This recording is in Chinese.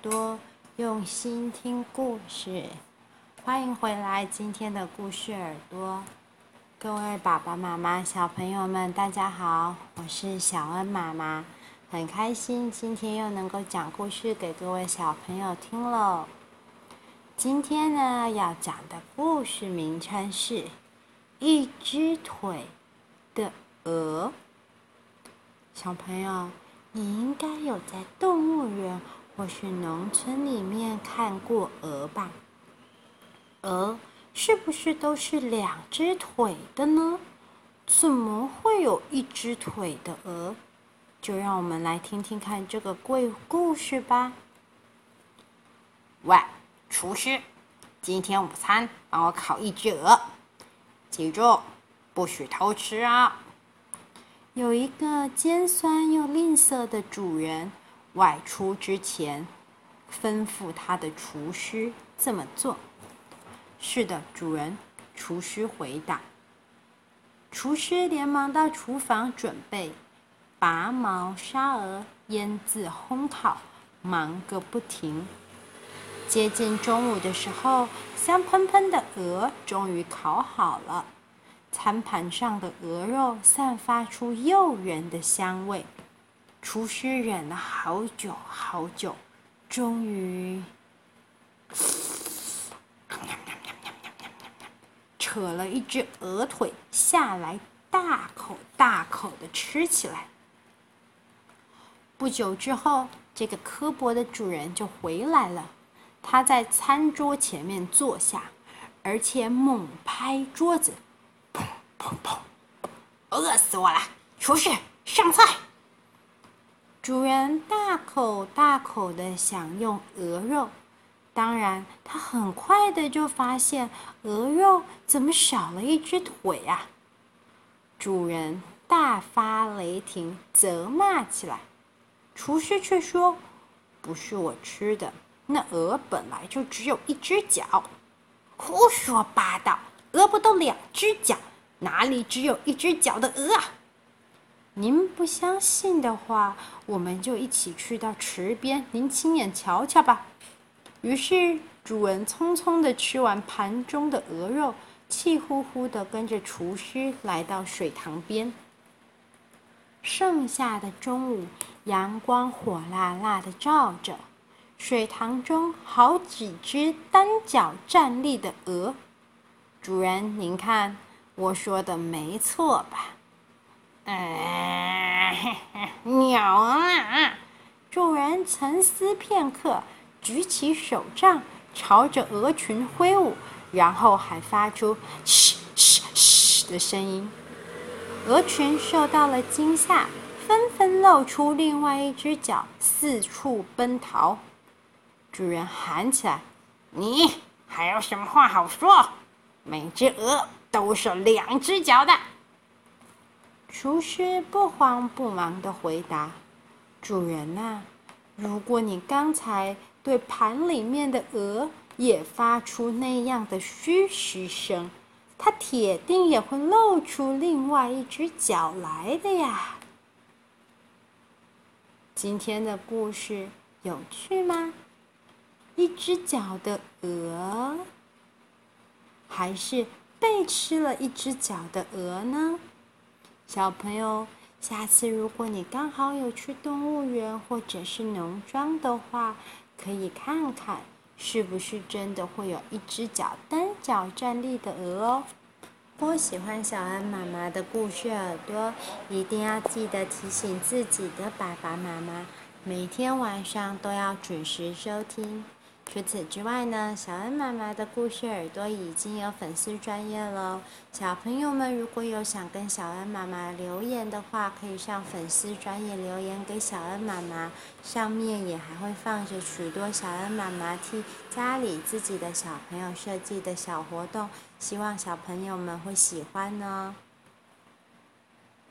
多用心听故事，欢迎回来！今天的故事耳朵，各位爸爸妈妈、小朋友们，大家好，我是小恩妈妈，很开心今天又能够讲故事给各位小朋友听喽。今天呢，要讲的故事名称是《一只腿的鹅》。小朋友，你应该有在动物园或是农村里面看过鹅吧？鹅是不是都是两只腿的呢？怎么会有一只腿的鹅？就让我们来听听看这个鬼故事吧。喂，厨师，今天午餐帮我烤一只鹅，记住，不许偷吃啊！有一个尖酸又吝啬的主人。外出之前，吩咐他的厨师这么做。是的，主人。厨师回答。厨师连忙到厨房准备拔毛、杀鹅、腌制、烘烤，忙个不停。接近中午的时候，香喷喷的鹅终于烤好了，餐盘上的鹅肉散发出诱人的香味。厨师忍了好久好久，终于扯了一只鹅腿下来，大口大口的吃起来。不久之后，这个刻薄的主人就回来了。他在餐桌前面坐下，而且猛拍桌子，砰砰砰！饿死我了！厨师，上菜！主人大口大口的享用鹅肉，当然，他很快的就发现鹅肉怎么少了一只腿啊！主人大发雷霆，责骂起来。厨师却说：“不是我吃的，那鹅本来就只有一只脚。”胡说八道！鹅不都两只脚？哪里只有一只脚的鹅啊？您不相信的话，我们就一起去到池边，您亲眼瞧瞧吧。于是主人匆匆的吃完盘中的鹅肉，气呼呼的跟着厨师来到水塘边。盛夏的中午，阳光火辣辣的照着，水塘中好几只单脚站立的鹅。主人，您看，我说的没错吧？哎，鸟啊！主人沉思片刻，举起手杖，朝着鹅群挥舞，然后还发出“嘘嘘嘘”的声音。鹅群受到了惊吓，纷纷露出另外一只脚，四处奔逃。主人喊起来：“你还有什么话好说？每只鹅都是两只脚的。”厨师不慌不忙地回答：“主人呐，如果你刚才对盘里面的鹅也发出那样的嘘嘘声，它铁定也会露出另外一只脚来的呀。”今天的故事有趣吗？一只脚的鹅，还是被吃了一只脚的鹅呢？小朋友，下次如果你刚好有去动物园或者是农庄的话，可以看看是不是真的会有一只脚单脚站立的鹅哦。我喜欢小恩妈妈的故事耳朵，一定要记得提醒自己的爸爸妈妈，每天晚上都要准时收听。除此之外呢，小恩妈妈的故事耳朵已经有粉丝专业了。小朋友们如果有想跟小恩妈妈留言的话，可以上粉丝专业留言给小恩妈妈，上面也还会放着许多小恩妈妈替家里自己的小朋友设计的小活动，希望小朋友们会喜欢呢、